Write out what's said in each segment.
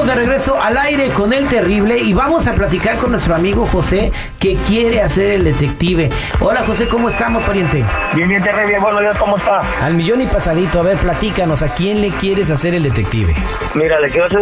Estamos de regreso al aire con el terrible y vamos a platicar con nuestro amigo José que quiere hacer el detective. Hola José, ¿cómo estamos, pariente? Bien, bien, terrible. Buenos días, ¿cómo está? Al millón y pasadito, a ver, platícanos, ¿a quién le quieres hacer el detective? Mira, le quiero hacer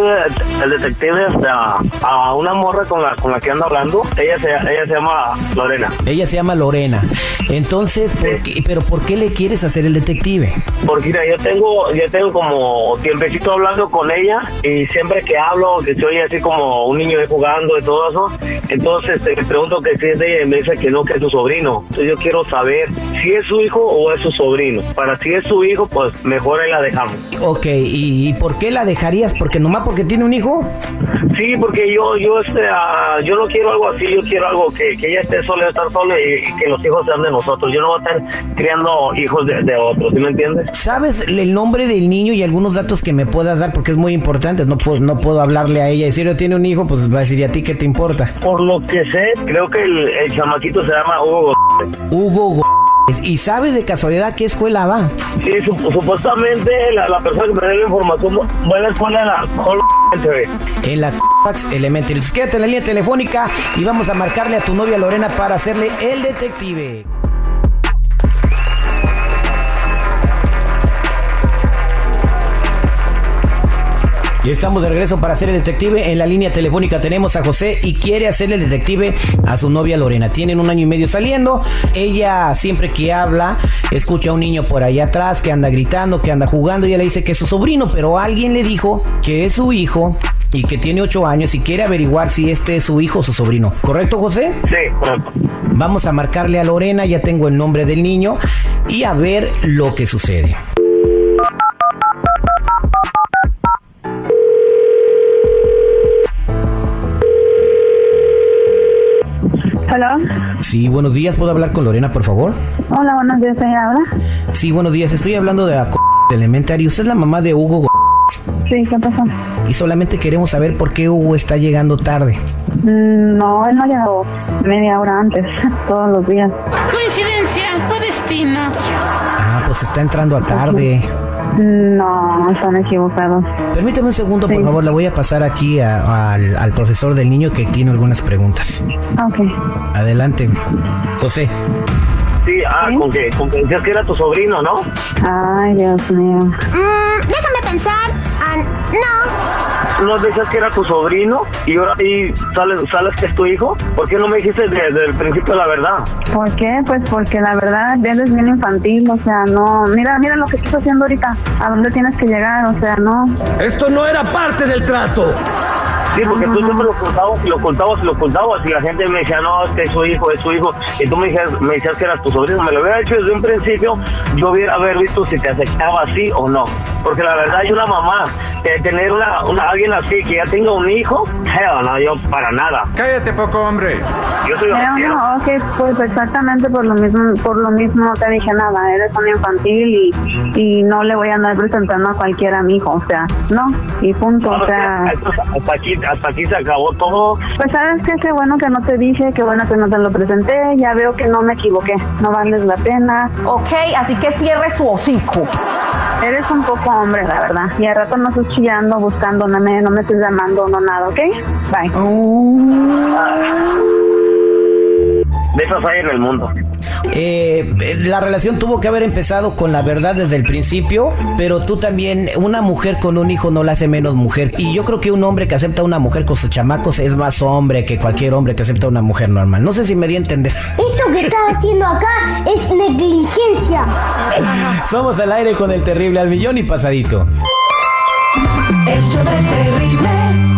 el, detective a, a una morra con la, con la que ando hablando. Ella se, ella se llama Lorena. Ella se llama Lorena. Entonces, ¿por qué- ¿pero por qué le quieres hacer el detective? Porque mira, yo tengo, yo tengo como tiempecito hablando con ella y siempre que hablo, que soy así como un niño jugando y todo eso, entonces este, le pregunto que si es de ella y me dice que no, que es su sobrino. Entonces yo quiero saber si es su hijo o es su sobrino. Para si es su hijo, pues mejor ahí la dejamos. Ok, ¿y, y por qué la dejarías? ¿Porque nomás porque tiene un hijo? Sí, porque yo, yo, este, ah, yo no quiero algo así, yo quiero algo que, que ella esté sola, estar sola y, y que los hijos sean de nosotros. Yo no voy a estar criando hijos de, de otros, ¿sí me entiendes? ¿Sabes el nombre del niño y algunos datos que me puedas dar? Porque es muy importante. No puedo, no puedo hablarle a ella y decirle tiene un hijo, pues va a decir, ¿y a ti qué te importa? Por lo que sé, creo que el, el chamaquito se llama Hugo. Hugo G- ¿Y sabes de casualidad qué escuela va? Sí, su- supuestamente la, la persona que me dio la información va a la escuela en la En la Elementary. Quédate en la línea telefónica y vamos a marcarle a tu novia Lorena para hacerle el detective. Estamos de regreso para hacer el detective. En la línea telefónica tenemos a José y quiere hacerle el detective a su novia Lorena. Tienen un año y medio saliendo. Ella siempre que habla escucha a un niño por allá atrás que anda gritando, que anda jugando. Y ella le dice que es su sobrino, pero alguien le dijo que es su hijo y que tiene ocho años y quiere averiguar si este es su hijo o su sobrino. ¿Correcto, José? Sí, correcto. Vamos a marcarle a Lorena, ya tengo el nombre del niño y a ver lo que sucede. Hola. Sí, buenos días, ¿puedo hablar con Lorena, por favor? Hola, buenos días, ¿ella habla? Sí, buenos días, estoy hablando de la c- Elementary. Usted es la mamá de Hugo Sí, ¿qué pasó? y solamente queremos saber por qué Hugo está llegando tarde. Mm, No, él no ha llegado media hora antes, todos los días. Coincidencia o destino. Ah, pues está entrando a tarde. No, están equivocados. Permítame un segundo, por Sí. favor, le voy a pasar aquí a- al, al profesor del niño que tiene algunas preguntas. Ok. Adelante, José. Sí, ah, ¿Sí? con que, con que decías que era tu sobrino, ¿no? Ay, Dios mío. Mm, déjame pensar. No. ¿No decías que era tu sobrino y ahora y sales, sales que es tu hijo? ¿Por qué no me dijiste desde el principio la verdad? ¿Por qué? Pues porque la verdad, él es bien infantil, o sea, no... Mira, mira lo que estás haciendo ahorita. ¿A dónde tienes que llegar? O sea, no... Esto no era parte del trato. Sí, porque tú siempre lo contabas y lo contabas y lo contabas y la gente me decía, no, es que es su hijo, es su hijo. Y tú me decías, me decías que eras tu sobrino. Me lo hubiera hecho desde un principio, yo hubiera haber visto si te aceptaba así o no. Porque la verdad, yo una mamá, eh, tener una, una, alguien así que ya tenga un hijo, hell, no, yo para nada. Cállate, poco hombre. Yo soy Pero no, ok, pues exactamente por lo mismo, por lo mismo te dije nada, eres un infantil y, y no le voy a andar presentando a cualquiera a mi hijo, o sea, no, y punto, o sea, hasta aquí, hasta aquí se acabó todo. pues sabes que qué bueno que no te dije, qué bueno que no te lo presenté, ya veo que no me equivoqué, no vales la pena, Ok, así que cierre su hocico. eres un poco hombre, la verdad, y al rato no estás chillando, buscando, no me, no me estés llamando, no nada, ¿ok? Bye. De esas hay en el mundo. Eh, la relación tuvo que haber empezado con la verdad desde el principio, pero tú también, una mujer con un hijo no la hace menos mujer. Y yo creo que un hombre que acepta a una mujer con sus chamacos es más hombre que cualquier hombre que acepta a una mujer normal. No sé si me di a entender. Esto que estás haciendo acá es negligencia. Somos al aire con el terrible al millón y pasadito. El show del terrible.